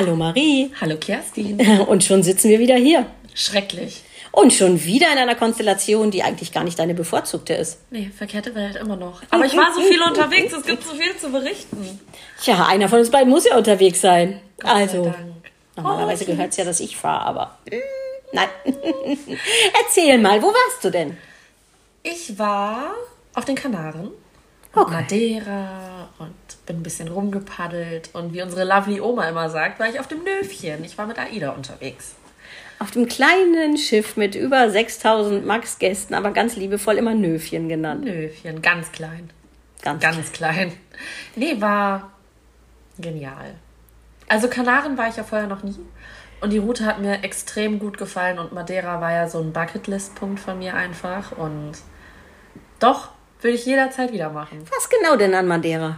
Hallo Marie. Hallo Kerstin. Und schon sitzen wir wieder hier. Schrecklich. Und schon wieder in einer Konstellation, die eigentlich gar nicht deine bevorzugte ist. Nee, verkehrte Welt immer noch. Aber ich war so viel unterwegs, es gibt so viel zu berichten. Tja, einer von uns beiden muss ja unterwegs sein. Gott also, Dank. normalerweise Oh, gehört es ja, dass ich fahre, aber mm, nein. Erzähl mal, wo warst du denn? Ich war auf den Kanaren. Okay. Madeira und bin ein bisschen rumgepaddelt. Und wie unsere lovely Oma immer sagt, war ich auf dem Nöfchen. Ich war mit Aida unterwegs. Auf dem kleinen Schiff mit über 6000 Max-Gästen, aber ganz liebevoll immer Nöfchen genannt. Nöfchen, ganz klein. Ganz, Ganz klein. Nee, war genial. Also Kanaren war ich ja vorher noch nie. Und die Route hat mir extrem gut gefallen. Und Madeira war ja so ein Bucketlist-Punkt von mir einfach. Und doch, würde ich jederzeit wieder machen. Was genau denn an Madeira?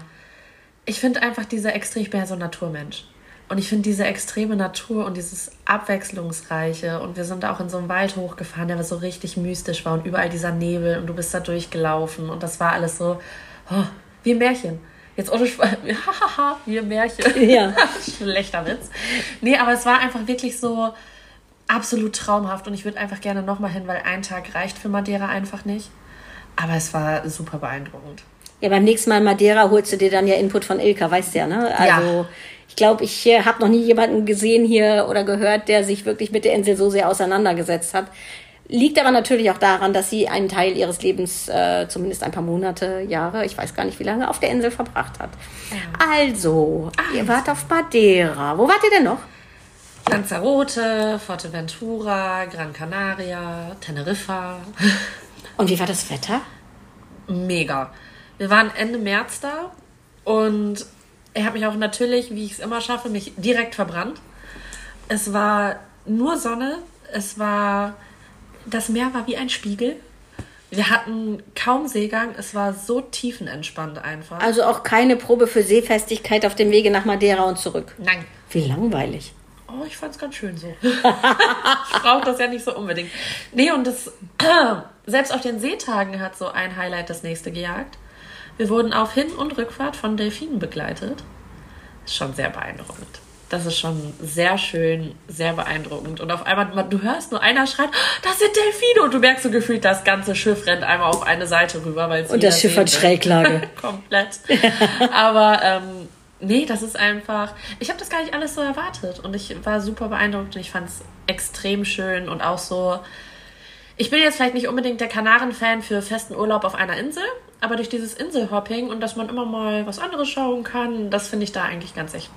Ich finde einfach diese extrem, ich bin ja so ein Naturmensch. Und ich finde diese extreme Natur und dieses Abwechslungsreiche. Und wir sind auch in so einem Wald hochgefahren, der so richtig mystisch war. Und überall dieser Nebel und du bist da durchgelaufen. Und das war alles so oh, wie ein Märchen. Jetzt ohne Spaß. Hahaha, wie ein Märchen. Ja. Schlechter Witz. Nee, aber es war einfach wirklich so absolut traumhaft. Und ich würde einfach gerne nochmal hin, weil ein Tag reicht für Madeira einfach nicht. Aber es war super beeindruckend. Ja, beim nächsten Mal Madeira holst du dir dann ja Input von Ilka, weißt du ja, ne? Also, Ja. ich glaube, ich äh, habe noch nie jemanden gesehen hier oder gehört, der sich wirklich mit der Insel so sehr auseinandergesetzt hat. Liegt aber natürlich auch daran, dass sie einen Teil ihres Lebens, äh, zumindest ein paar Monate, Jahre, ich weiß gar nicht wie lange, auf der Insel verbracht hat. Also, ihr wart auf Madeira. Wo wart ihr denn noch? Lanzarote, Fuerteventura, Gran Canaria, Teneriffa. Und wie war das Wetter? Mega. Wir waren Ende März da und er hat mich auch natürlich, wie ich es immer schaffe, mich direkt verbrannt. Es war nur Sonne, es war, das Meer war wie ein Spiegel. Wir hatten kaum Seegang, es war so tiefenentspannt einfach. Also auch keine Probe für Seefestigkeit auf dem Wege nach Madeira und zurück. Nein. Wie langweilig. Oh, ich fand's ganz schön so. ich brauche das ja nicht so unbedingt. Nee, und das, selbst auf den Seetagen hat so ein Highlight das nächste gejagt. Wir wurden auf Hin- und Rückfahrt von Delfinen begleitet. Ist schon sehr beeindruckend. Das ist schon sehr schön, sehr beeindruckend. Und auf einmal, du hörst nur einer schreit, "Oh, das sind Delfine! Und du merkst so gefühlt, das ganze Schiff rennt einmal auf eine Seite rüber, weil Und das Schiff hat Schräglage. Komplett. Aber ähm, nee, das ist einfach. Ich habe das gar nicht alles so erwartet und ich war super beeindruckt und ich fand es extrem schön und auch so. Ich bin jetzt vielleicht nicht unbedingt der Kanaren-Fan für festen Urlaub auf einer Insel, aber durch dieses Inselhopping und dass man immer mal was anderes schauen kann, das finde ich da eigentlich ganz echt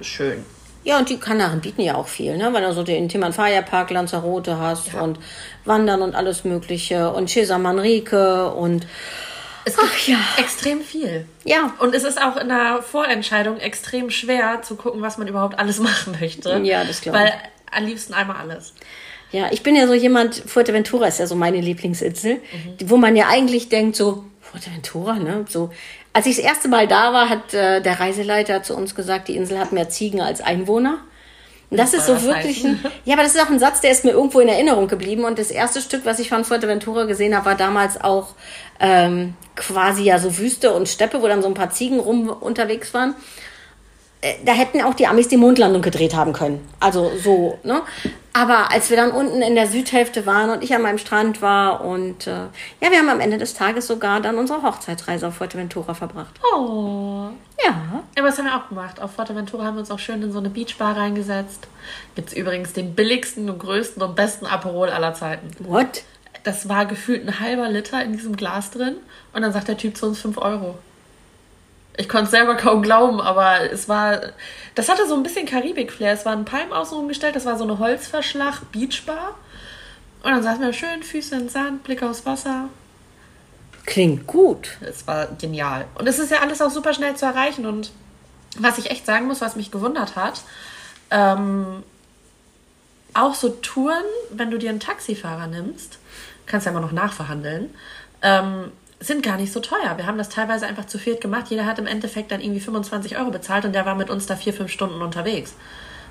schön. Ja, und die Kanaren bieten ja auch viel, ne? Wenn du so den Timanfaya Park Lanzarote hast Ja. und Wandern und alles Mögliche und Cesar Manrique und Es gibt Ach ja. extrem viel. ja. Und es ist auch in der Vorentscheidung extrem schwer zu gucken, was man überhaupt alles machen möchte. Ja, das glaub ich. Weil am liebsten einmal alles. Ja, ich bin ja so jemand, Fuerteventura ist ja so meine Lieblingsinsel, die- wo man ja eigentlich denkt, so, Fuerteventura, ne? So, als ich das erste Mal da war, hat äh, der Reiseleiter zu uns gesagt, die Insel hat mehr Ziegen als Einwohner. Und das ist soll so das wirklich heißen? ein, ja, aber das ist auch ein Satz, der ist mir irgendwo in Erinnerung geblieben. Und das erste Stück, was ich von Fuerteventura gesehen habe, war damals auch ähm, quasi ja so Wüste und Steppe, wo dann so ein paar Ziegen rum unterwegs waren Äh, da hätten auch die Amis die Mondlandung gedreht haben können. Also so, ne? Aber als wir dann unten in der Südhälfte waren und ich an meinem Strand war und äh, ja, wir haben am Ende des Tages sogar dann unsere Hochzeitsreise auf Fuerteventura verbracht. Oh. Ja. Aber das haben wir auch gemacht. Auf Fuerteventura haben wir uns auch schön in so eine Beachbar reingesetzt. Gibt's übrigens den billigsten und größten und besten Aperol aller Zeiten. What? Das war gefühlt ein halber Liter in diesem Glas drin. Und dann sagt der Typ zu uns 5 Euro. Ich konnte es selber kaum glauben, aber es war. Das hatte so ein bisschen Karibik-Flair. Es waren Palmen außen rumgestellt, das war so eine Holzverschlag-Beachbar. Und dann saßen wir schön, Füße in den Sand, Blick aufs Wasser. Klingt gut. Es war genial. Und es ist ja alles auch super schnell zu erreichen. Und was ich echt sagen muss, was mich gewundert hat, ähm, auch so Touren, wenn du dir einen Taxifahrer nimmst, kannst ja immer noch nachverhandeln, ähm, sind gar nicht so teuer. Wir haben das teilweise einfach zu viert gemacht. Jeder hat im Endeffekt dann irgendwie 25 Euro bezahlt und der war mit uns da vier, fünf Stunden unterwegs.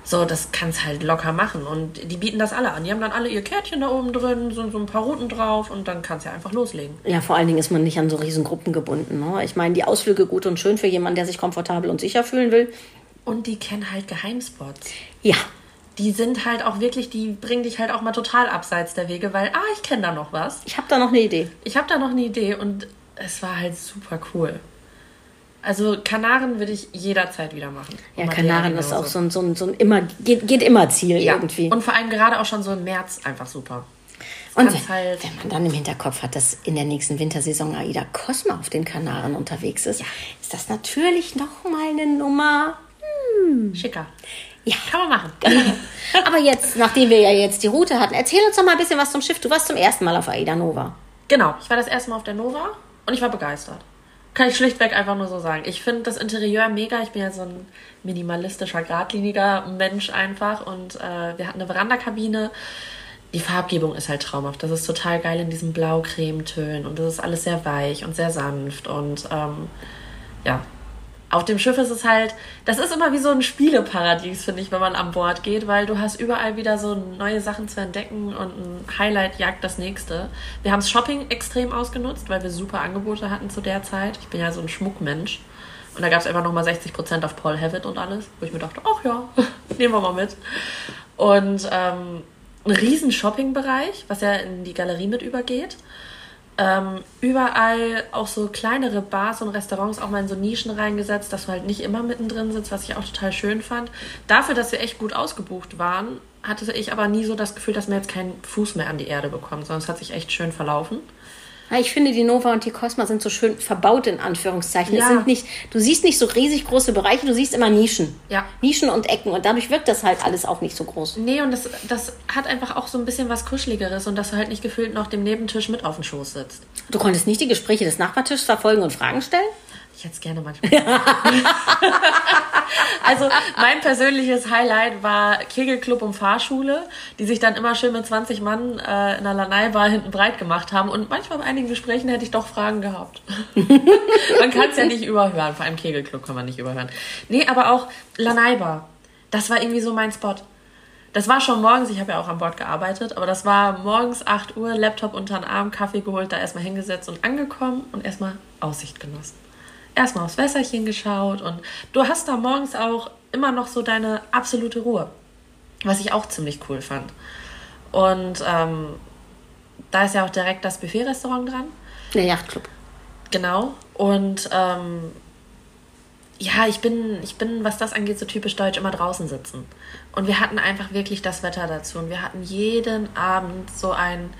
So, das kannst halt locker machen. Und die bieten das alle an. Die haben dann alle ihr Kärtchen da oben drin, so, so ein paar Routen drauf und dann kannst du ja einfach loslegen. Ja, vor allen Dingen ist man nicht an so riesen Gruppen gebunden. Ne? Ich meine, die Ausflüge gut und schön für jemanden, der sich komfortabel und sicher fühlen will. Und die kennen halt Geheimspots. Ja. Die sind halt auch wirklich, die bringen dich halt auch mal total abseits der Wege, weil, ah, ich kenne da noch was. Ich habe da noch eine Idee. Ich habe da noch eine Idee und es war halt super cool. Also Kanaren würde ich jederzeit wieder machen. Ja, Kanaren ist auch so ein, so ein, so ein immer, geht, geht immer Ziel ja. irgendwie. Und vor allem gerade auch schon so im März einfach super. Und wenn, halt, wenn man dann im Hinterkopf hat, dass in der nächsten Wintersaison Aida Cosma auf den Kanaren unterwegs ist, ist das natürlich noch mal eine Nummer. schicker. Ja. Kann man machen. Aber jetzt, nachdem wir ja jetzt die Route hatten, erzähl uns doch mal ein bisschen was zum Schiff. Du warst zum ersten Mal auf Aida Nova. Genau, ich war das erste Mal auf der Nova und ich war begeistert. Kann ich schlichtweg einfach nur so sagen. Ich finde das Interieur mega. Ich bin ja so ein minimalistischer, geradliniger Mensch einfach. Und äh, wir hatten eine Verandakabine. Die Farbgebung ist halt traumhaft. Das ist total geil in diesen Blau-Creme-Tönen. Und das ist alles sehr weich und sehr sanft. Und ähm, ja, auf dem Schiff ist es halt, das ist immer wie so ein Spieleparadies, finde ich, wenn man an Bord geht, weil du hast überall wieder so neue Sachen zu entdecken und ein Highlight jagt das nächste. Wir haben das Shopping extrem ausgenutzt, weil wir super Angebote hatten zu der Zeit. Ich bin ja so ein Schmuckmensch. Und da gab es einfach nochmal 60% auf Paul Havitt und alles, wo ich mir dachte, ach ja, nehmen wir mal mit. Und ähm, ein riesen Shoppingbereich, was ja in die Galerie mit übergeht. Ähm, überall auch so kleinere Bars und Restaurants auch mal in so Nischen reingesetzt, dass du halt nicht immer mittendrin sitzt, was ich auch total schön fand. Dafür, dass wir echt gut ausgebucht waren, hatte ich aber nie so das Gefühl, dass man jetzt keinen Fuß mehr an die Erde bekommt, sondern es hat sich echt schön verlaufen. Ja, ich finde, die Nova und die Cosma sind so schön verbaut, in Anführungszeichen. Ja. Es sind nicht, du siehst nicht so riesig große Bereiche, du siehst immer Nischen. Ja. Nischen und Ecken. Und dadurch wirkt das halt alles auch nicht so groß. Nee, und das, das hat einfach auch so ein bisschen was Kuscheligeres und dass du halt nicht gefühlt noch dem Nebentisch mit auf dem Schoß sitzt. Du konntest nicht die Gespräche des Nachbartischs verfolgen und Fragen stellen? Ich hätte es gerne manchmal. also mein persönliches Highlight war Kegelclub und Fahrschule, die sich dann immer schön mit 20 Mann äh, in der Lanai-Bar hinten breit gemacht haben. Und manchmal bei einigen Gesprächen hätte ich doch Fragen gehabt. man kann es ja nicht überhören. Vor allem Kegelclub kann man nicht überhören. Nee, aber auch Lanai-Bar. Das war irgendwie so mein Spot. Das war schon morgens, ich habe ja auch an Bord gearbeitet, aber das war morgens 8 Uhr, Laptop unter den Arm, Kaffee geholt, da erstmal hingesetzt und angekommen und erstmal Aussicht genossen. Erstmal aufs Wässerchen geschaut und du hast da morgens auch immer noch so deine absolute Ruhe, was ich auch ziemlich cool fand. Und ähm, da ist ja auch direkt das Buffet-Restaurant dran. Der Yachtclub. Genau. Und ähm, ja, ich bin, ich bin, was das angeht, so typisch deutsch, immer draußen sitzen. Und wir hatten einfach wirklich das Wetter dazu. Und wir hatten jeden Abend so einen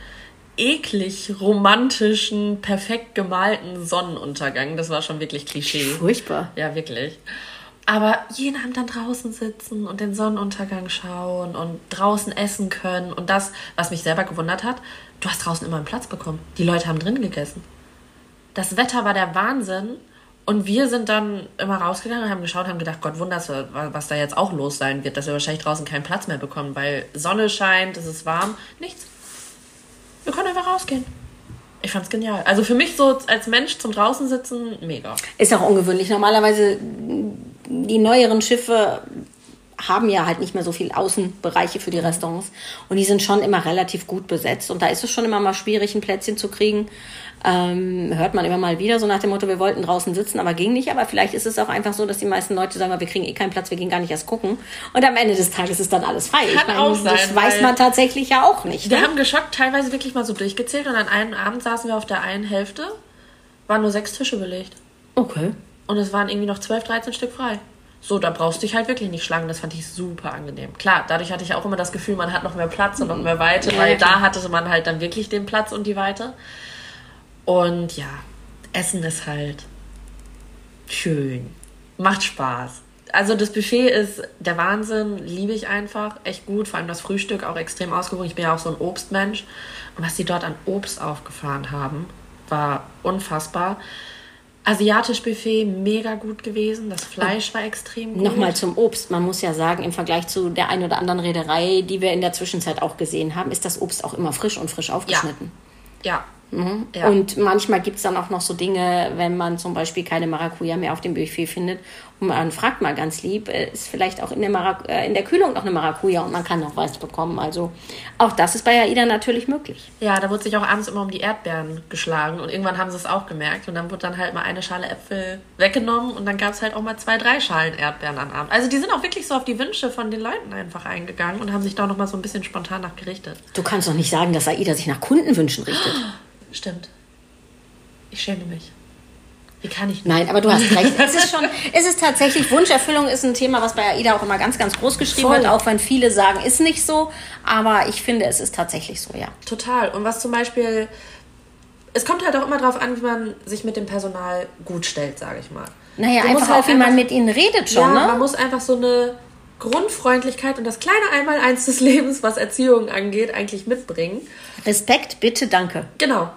eklig romantischen, perfekt gemalten Sonnenuntergang. Das war schon wirklich Klischee. Furchtbar. Ja, wirklich. Aber jeden Abend dann draußen sitzen und den Sonnenuntergang schauen und draußen essen können. Und das, was mich selber gewundert hat, du hast draußen immer einen Platz bekommen. Die Leute haben drin gegessen. Das Wetter war der Wahnsinn. Und wir sind dann immer rausgegangen und haben geschaut, haben gedacht, Gott wunders, was da jetzt auch los sein wird, dass wir wahrscheinlich draußen keinen Platz mehr bekommen, weil Sonne scheint, es ist warm, nichts. Wir können einfach rausgehen. Ich fand's genial. Also für mich so als Mensch zum draußen sitzen, mega. Ist auch ungewöhnlich. Normalerweise die neueren Schiffe haben ja halt nicht mehr so viel Außenbereiche für die Restaurants und die sind schon immer relativ gut besetzt und da ist es schon immer mal schwierig, ein Plätzchen zu kriegen. Ähm, hört man immer mal wieder so nach dem Motto, wir wollten draußen sitzen, aber ging nicht. Aber vielleicht ist es auch einfach so, dass die meisten Leute sagen, wir kriegen eh keinen Platz, wir gehen gar nicht erst gucken. Und am Ende des Tages ist dann alles frei. Kann auch sein, das weiß man tatsächlich ja auch nicht. Wir Ne? haben geschockt teilweise wirklich mal so durchgezählt und an einem Abend saßen wir auf der einen Hälfte, waren nur sechs Tische belegt. Okay. Und es waren irgendwie noch 12, 13 Stück frei. So, da brauchst du dich halt wirklich nicht schlagen. Das fand ich super angenehm. Klar, dadurch hatte ich auch immer das Gefühl, man hat noch mehr Platz und noch mehr Weite, Ja, weil ja, da hatte man halt dann wirklich den Platz und die Weite. Und ja, Essen ist halt schön. Macht Spaß. Also das Buffet ist der Wahnsinn, liebe ich einfach, echt gut. Vor allem das Frühstück auch extrem ausgewogen. Ich bin ja auch so ein Obstmensch. Und was die dort an Obst aufgefahren haben, war unfassbar. Asiatisch Buffet, mega gut gewesen. Das Fleisch war extrem gut. Nochmal zum Obst. Man muss ja sagen, im Vergleich zu der einen oder anderen Reederei, die wir in der Zwischenzeit auch gesehen haben, ist das Obst auch immer frisch und frisch aufgeschnitten. Ja, Mhm. Ja. Und manchmal gibt es dann auch noch so Dinge, wenn man zum Beispiel keine Maracuja mehr auf dem Buffet findet und man fragt mal ganz lieb, äh, ist vielleicht auch in der, Marac äh, in der Kühlung noch eine Maracuja und man kann noch was bekommen. Also auch das ist bei AIDA natürlich möglich. Ja, da wurde sich auch abends immer um die Erdbeeren geschlagen und irgendwann haben sie es auch gemerkt und dann wurde dann halt mal eine Schale Äpfel weggenommen und dann gab es halt auch mal zwei, drei Schalen Erdbeeren am Abend. Also die sind auch wirklich so auf die Wünsche von den Leuten einfach eingegangen und haben sich da noch mal so ein bisschen spontan nachgerichtet. Du kannst doch nicht sagen, dass AIDA sich nach Kundenwünschen richtet. Stimmt. Ich schäme mich. Wie kann ich nicht? Nein, aber du hast recht. es ist schon, es ist tatsächlich, Wunscherfüllung ist ein Thema, was bei AIDA auch immer ganz, ganz groß geschrieben Voll. wird, auch wenn viele sagen, ist nicht so. Aber ich finde, es ist tatsächlich so, ja. Total. Und was zum Beispiel, es kommt halt auch immer darauf an, wie man sich mit dem Personal gut stellt, sage ich mal. Naja, du einfach halt auch, wie einfach, man mit ihnen redet schon, ja, ne? man muss einfach so eine Grundfreundlichkeit und das kleine Einmaleins des Lebens, was Erziehung angeht, eigentlich mitbringen. Respekt, bitte, danke. Genau.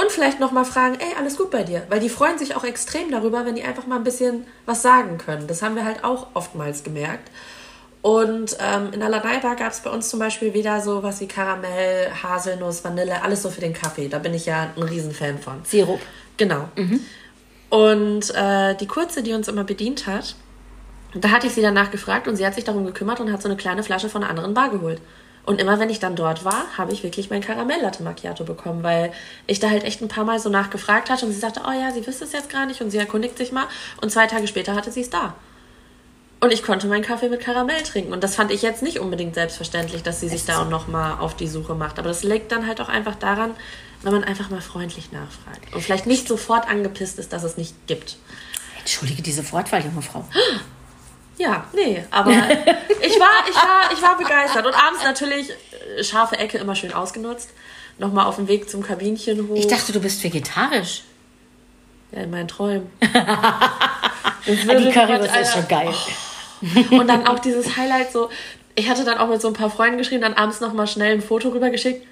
Und vielleicht nochmal fragen, ey, alles gut bei dir? Weil die freuen sich auch extrem darüber, wenn die einfach mal ein bisschen was sagen können. Das haben wir halt auch oftmals gemerkt. Und ähm, in der Lanai-Bar gab es bei uns zum Beispiel wieder so was wie Karamell, Haselnuss, Vanille, alles so für den Kaffee. Da bin ich ja ein Riesenfan von. Sirup. Genau. Mhm. Und äh, die Kurze, die uns immer bedient hat, da hatte ich sie danach gefragt und sie hat sich darum gekümmert und hat so eine kleine Flasche von einer anderen Bar geholt. Und immer wenn ich dann dort war, habe ich wirklich mein Karamell-Latte Macchiato bekommen, weil ich da halt echt ein paar Mal so nachgefragt hatte und sie sagte, oh ja, sie wüsste es jetzt gar nicht und sie erkundigt sich mal. Und zwei Tage später hatte sie es da. Und ich konnte meinen Kaffee mit Karamell trinken. Und das fand ich jetzt nicht unbedingt selbstverständlich, dass sie sich da auch nochmal auf die Suche macht. Aber das liegt dann halt auch einfach daran, wenn man einfach mal freundlich nachfragt. Und vielleicht nicht sofort angepisst ist, dass es nicht gibt. Entschuldige diese Wortwahl, junge Frau. Ja, nee, aber ich war, ich war, ich war begeistert. Und abends natürlich äh, scharfe Ecke immer schön ausgenutzt. Nochmal auf dem Weg zum Kabinchen hoch. Ich dachte, du bist vegetarisch. Ja, in meinen Träumen. die Currywurst ist schon geil. Oh. Und dann auch dieses Highlight so, ich hatte dann auch mit so ein paar Freunden geschrieben, dann abends nochmal schnell ein Foto rübergeschickt.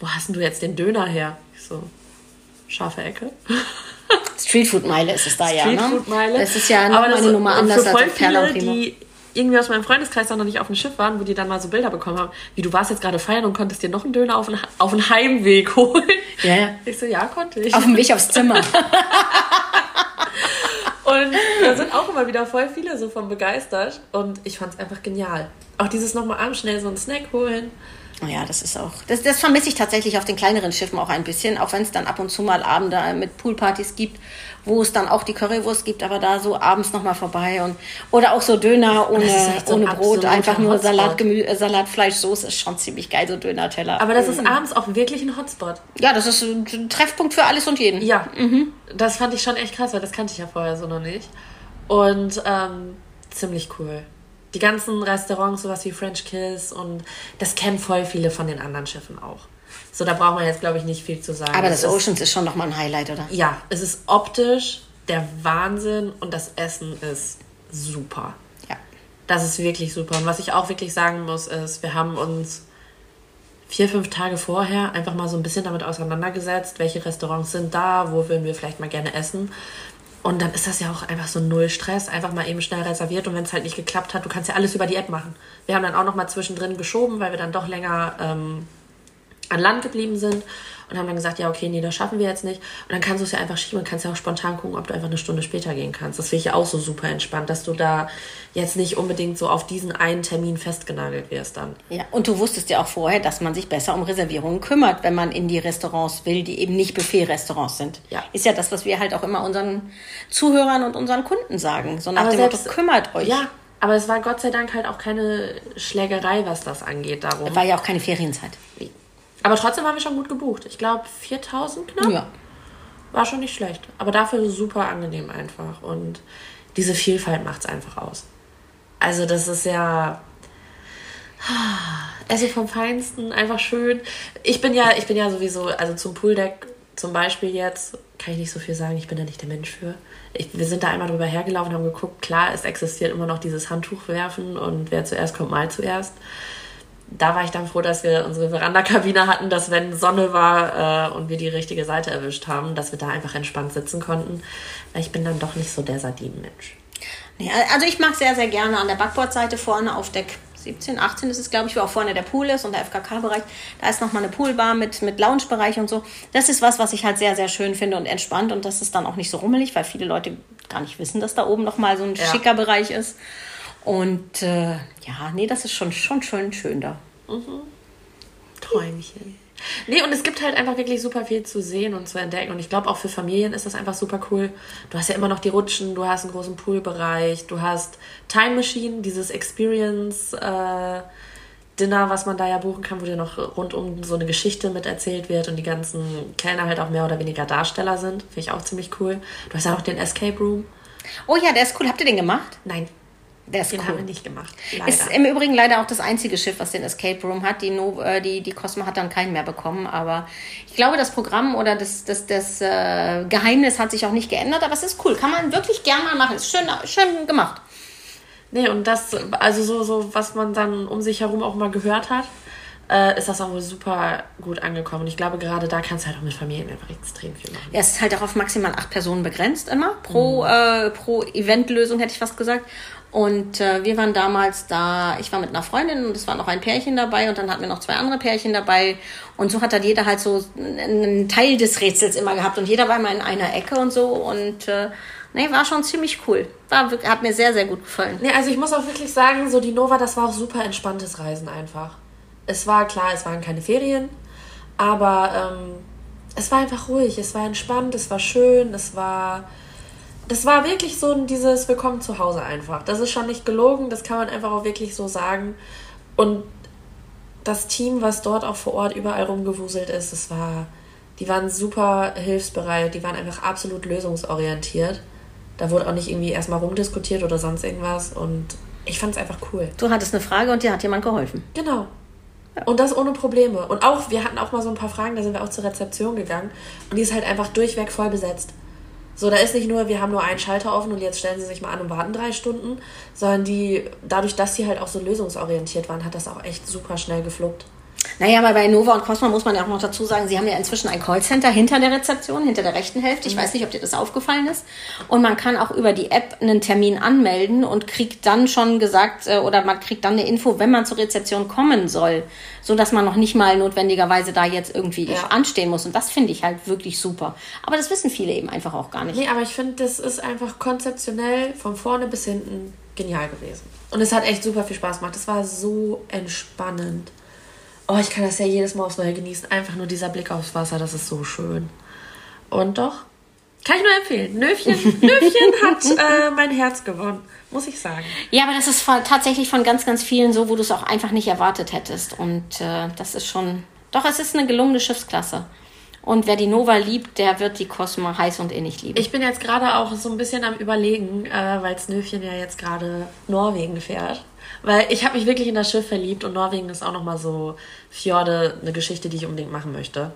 Wo hast denn du jetzt den Döner her? Ich so, scharfe Ecke. Streetfood-Meile ist es da ja, ne? Streetfood-Meile. Das ist ja noch eine Nummer anders als Perla viele, die irgendwie aus meinem Freundeskreis noch nicht auf dem Schiff waren, wo die dann mal so Bilder bekommen haben, wie du warst jetzt gerade feiern und konntest dir noch einen Döner auf den, auf den Heimweg holen. Ja, ja. Ich so, ja, konnte ich. Auf dem Weg aufs Zimmer. und da sind auch immer wieder voll viele so von begeistert und ich fand es einfach genial. Auch dieses nochmal abends schnell so einen Snack holen. Ja, das ist auch. Das, das vermisse ich tatsächlich auf den kleineren Schiffen auch ein bisschen, auch wenn es dann ab und zu mal Abende mit Poolpartys gibt, wo es dann auch die Currywurst gibt, aber da so abends nochmal vorbei und oder auch so Döner ohne, so ohne Brot, einfach nur Salat, Gemü äh, Salat, Fleisch, Soße ist schon ziemlich geil, so Döner-Teller. Aber das ist mhm. abends auch wirklich ein Hotspot. Ja, das ist ein Treffpunkt für alles und jeden. Ja, mhm. das fand ich schon echt krass, weil das kannte ich ja vorher so noch nicht. Und ähm, ziemlich cool die ganzen Restaurants, sowas wie French Kiss und das kennen voll viele von den anderen Schiffen auch. So, da braucht man jetzt, glaube ich, nicht viel zu sagen. Aber das, das Oceans ist, ist schon nochmal ein Highlight, oder? Ja, es ist optisch der Wahnsinn und das Essen ist super. Ja. Das ist wirklich super. Und was ich auch wirklich sagen muss, ist, wir haben uns vier, fünf Tage vorher einfach mal so ein bisschen damit auseinandergesetzt, welche Restaurants sind da, wo würden wir vielleicht mal gerne essen. Und dann ist das ja auch einfach so null Stress, einfach mal eben schnell reserviert. Und wenn es halt nicht geklappt hat, du kannst ja alles über die App machen. Wir haben dann auch noch mal zwischendrin geschoben, weil wir dann doch länger ähm, an Land geblieben sind und haben dann gesagt, ja, okay, nee, das schaffen wir jetzt nicht. Und dann kannst du es ja einfach schieben und kannst ja auch spontan gucken, ob du einfach eine Stunde später gehen kannst. Das finde ich ja auch so super entspannt, dass du da jetzt nicht unbedingt so auf diesen einen Termin festgenagelt wirst dann. Ja, und du wusstest ja auch vorher, dass man sich besser um Reservierungen kümmert, wenn man in die Restaurants will, die eben nicht Buffet-Restaurants sind. Ja. Ist ja das, was wir halt auch immer unseren Zuhörern und unseren Kunden sagen. So nach Aber dem selbst, Motto, kümmert euch. Ja, aber es war Gott sei Dank halt auch keine Schlägerei, was das angeht darum. War ja auch keine Ferienzeit. Aber trotzdem haben wir schon gut gebucht. Ich glaube 4000 knapp. Ja. War schon nicht schlecht. Aber dafür super angenehm einfach. Und diese Vielfalt macht es einfach aus. Also das ist ja... Also vom Feinsten, einfach schön. Ich bin ja, ich bin ja sowieso, also zum Pooldeck zum Beispiel jetzt, kann ich nicht so viel sagen, ich bin da nicht der Mensch für. Ich, wir sind da einmal drüber hergelaufen, haben geguckt, klar, es existiert immer noch dieses Handtuch werfen und wer zuerst kommt, mal zuerst da war ich dann froh, dass wir unsere Verandakabine hatten, dass wenn Sonne war äh, und wir die richtige Seite erwischt haben, dass wir da einfach entspannt sitzen konnten. Weil ich bin dann doch nicht so der Sardinenmensch. Nee, also ich mag sehr, sehr gerne an der Backbordseite vorne auf Deck 17, 18 ist es, glaube ich, wo auch vorne der Pool ist und der FKK-Bereich. Da ist nochmal eine Poolbar mit, mit Lounge-Bereich und so. Das ist was, was ich halt sehr, sehr schön finde und entspannt. Und das ist dann auch nicht so rummelig, weil viele Leute gar nicht wissen, dass da oben nochmal so ein ja. schicker Bereich ist. Und äh, ja, nee, das ist schon, schon schön schön da. Mhm. Träumchen. Nee, und es gibt halt einfach wirklich super viel zu sehen und zu entdecken. Und ich glaube, auch für Familien ist das einfach super cool. Du hast ja immer noch die Rutschen, du hast einen großen Poolbereich, du hast Time Machine, dieses Experience äh, Dinner, was man da ja buchen kann, wo dir noch rund um so eine Geschichte mit erzählt wird und die ganzen Kellner halt auch mehr oder weniger Darsteller sind. Finde ich auch ziemlich cool. Du hast ja auch den Escape Room. Oh ja, der ist cool. Habt ihr den gemacht? Nein. Der ist den cool. haben wir nicht gemacht. Leider. Ist im Übrigen leider auch das einzige Schiff, was den Escape Room hat. Die, no äh, die, die Cosmo hat dann keinen mehr bekommen. Aber ich glaube, das Programm oder das, das, das äh, Geheimnis hat sich auch nicht geändert. Aber es ist cool. Kann man wirklich gern mal machen. Ist schön, schön gemacht. Nee, und das, also so, so, was man dann um sich herum auch mal gehört hat, äh, ist das auch super gut angekommen. Und ich glaube, gerade da kannst du halt auch mit Familien einfach extrem viel machen. Ja, es ist halt auch auf maximal acht Personen begrenzt immer pro, mhm. äh, pro Eventlösung, hätte ich fast gesagt. Und äh, wir waren damals da, ich war mit einer Freundin und es war noch ein Pärchen dabei und dann hatten wir noch zwei andere Pärchen dabei. Und so hat dann jeder halt so einen Teil des Rätsels immer gehabt und jeder war immer in einer Ecke und so. Und äh, nee, war schon ziemlich cool. War, hat mir sehr, sehr gut gefallen. Nee, also ich muss auch wirklich sagen, so die Nova, das war auch super entspanntes Reisen einfach. Es war klar, es waren keine Ferien, aber ähm, es war einfach ruhig, es war entspannt, es war schön, es war das war wirklich so dieses Willkommen zu Hause einfach. Das ist schon nicht gelogen, das kann man einfach auch wirklich so sagen. Und das Team, was dort auch vor Ort überall rumgewuselt ist, das war, die waren super hilfsbereit, die waren einfach absolut lösungsorientiert. Da wurde auch nicht irgendwie erstmal rumdiskutiert oder sonst irgendwas und ich fand es einfach cool. Du hattest eine Frage und dir hat jemand geholfen. Genau. Ja. Und das ohne Probleme. Und auch, wir hatten auch mal so ein paar Fragen, da sind wir auch zur Rezeption gegangen und die ist halt einfach durchweg voll besetzt. So, da ist nicht nur, wir haben nur einen Schalter offen und jetzt stellen sie sich mal an und warten drei Stunden, sondern die, dadurch, dass sie halt auch so lösungsorientiert waren, hat das auch echt super schnell gefluppt. Naja, aber bei Nova und Cosmo muss man ja auch noch dazu sagen, sie haben ja inzwischen ein Callcenter hinter der Rezeption, hinter der rechten Hälfte. Ich mhm. weiß nicht, ob dir das aufgefallen ist. Und man kann auch über die App einen Termin anmelden und kriegt dann schon gesagt, äh, oder man kriegt dann eine Info, wenn man zur Rezeption kommen soll. So dass man noch nicht mal notwendigerweise da jetzt irgendwie ja. anstehen muss. Und das finde ich halt wirklich super. Aber das wissen viele eben einfach auch gar nicht. Nee, aber ich finde, das ist einfach konzeptionell von vorne bis hinten genial gewesen. Und es hat echt super viel Spaß gemacht. Es war so entspannend. Oh, ich kann das ja jedes Mal aufs Neue genießen. Einfach nur dieser Blick aufs Wasser, das ist so schön. Und doch, kann ich nur empfehlen. Nöfchen, Nöfchen hat äh, mein Herz gewonnen, muss ich sagen. Ja, aber das ist tatsächlich von ganz, ganz vielen so, wo du es auch einfach nicht erwartet hättest. Und äh, das ist schon, doch, es ist eine gelungene Schiffsklasse. Und wer die Nova liebt, der wird die Cosmo heiß und innig lieben. Ich bin jetzt gerade auch so ein bisschen am Überlegen, äh, weil Snöfchen ja jetzt gerade Norwegen fährt. Weil ich habe mich wirklich in das Schiff verliebt und Norwegen ist auch nochmal so Fjorde, eine Geschichte, die ich unbedingt machen möchte.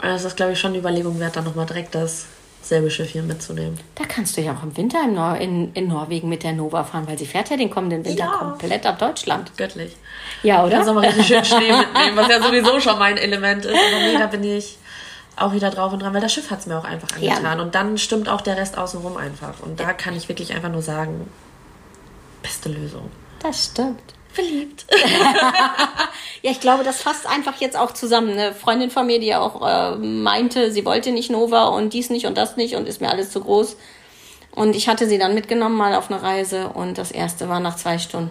Und das ist, glaube ich, schon eine Überlegung wert, dann nochmal direkt dasselbe Schiff hier mitzunehmen. Da kannst du ja auch im Winter in, Nor in, in Norwegen mit der Nova fahren, weil sie fährt ja den kommenden Winter ja. komplett ab Deutschland. Göttlich. Ja, oder? Kannst auch mal richtig schön Schnee mitnehmen, was ja sowieso schon mein Element ist. Aber nee, da bin ich auch wieder drauf und dran, weil das Schiff hat es mir auch einfach angetan. Ja. Und dann stimmt auch der Rest außenrum einfach. Und da kann ich wirklich einfach nur sagen, beste Lösung. Das stimmt. Verliebt. ja, ich glaube, das fasst einfach jetzt auch zusammen. Eine Freundin von mir, die auch äh, meinte, sie wollte nicht Nova und dies nicht und das nicht und ist mir alles zu groß. Und ich hatte sie dann mitgenommen mal auf eine Reise und das erste war nach zwei Stunden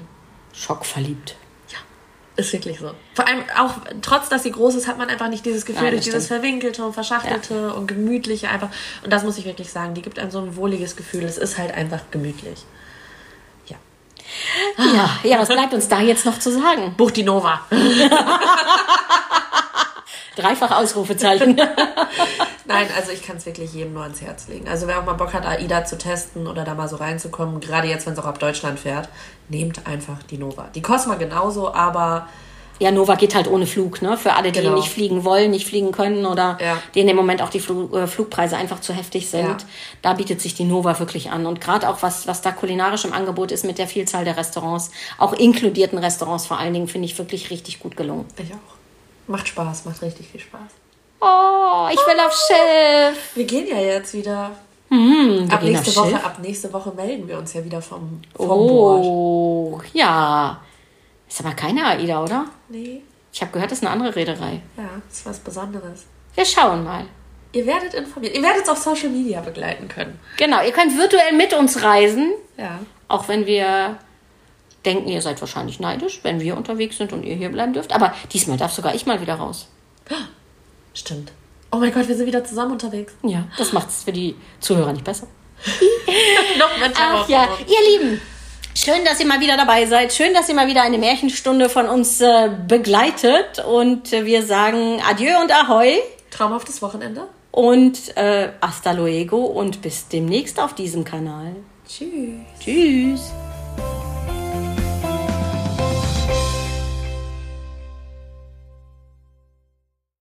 schockverliebt. Ja, ist wirklich so. Vor allem auch, trotz dass sie groß ist, hat man einfach nicht dieses Gefühl ja, durch dieses Verwinkelte und Verschachtelte ja. und Gemütliche einfach. Und das muss ich wirklich sagen, die gibt einem so ein wohliges Gefühl. Es ist halt einfach gemütlich. Ja, ja, was bleibt uns da jetzt noch zu sagen? Buch die Nova. Dreifach Ausrufezeichen. Nein, also ich kann es wirklich jedem nur ans Herz legen. Also wer auch mal Bock hat, AIDA zu testen oder da mal so reinzukommen, gerade jetzt, wenn es auch ab Deutschland fährt, nehmt einfach die Nova. Die Cosma genauso, aber ja, Nova geht halt ohne Flug, ne? Für alle, die genau. nicht fliegen wollen, nicht fliegen können oder ja. denen im Moment auch die Flug, äh, Flugpreise einfach zu heftig sind. Ja. Da bietet sich die Nova wirklich an. Und gerade auch was, was da kulinarisch im Angebot ist mit der Vielzahl der Restaurants, auch inkludierten Restaurants vor allen Dingen, finde ich wirklich richtig gut gelungen. Ich auch. Macht Spaß, macht richtig viel Spaß. Oh, ich will oh. aufs Schiff. Wir gehen ja jetzt wieder. Hm, ab nächste Woche, ab nächste Woche melden wir uns ja wieder vom, vom oh, Bord. ja. Ist aber keine AIDA, oder? Nee. Ich habe gehört, das ist eine andere Reederei. Ja, das ist was Besonderes. Wir schauen mal. Ihr werdet informiert. Ihr werdet es auf Social Media begleiten können. Genau, ihr könnt virtuell mit uns reisen, Ja. auch wenn wir denken, ihr seid wahrscheinlich neidisch, wenn wir unterwegs sind und ihr hier bleiben dürft. Aber diesmal darf sogar ich mal wieder raus. Stimmt. Oh mein Gott, wir sind wieder zusammen unterwegs. Ja, das macht es für die Zuhörer nicht besser. Noch Ach ja, ihr Lieben, schön, dass ihr mal wieder dabei seid. Schön, dass ihr mal wieder eine Märchenstunde von uns äh, begleitet. Und äh, wir sagen Adieu und Ahoi Traumhaftes Wochenende. und äh, hasta luego und bis demnächst auf diesem Kanal. Tschüss. Tschüss.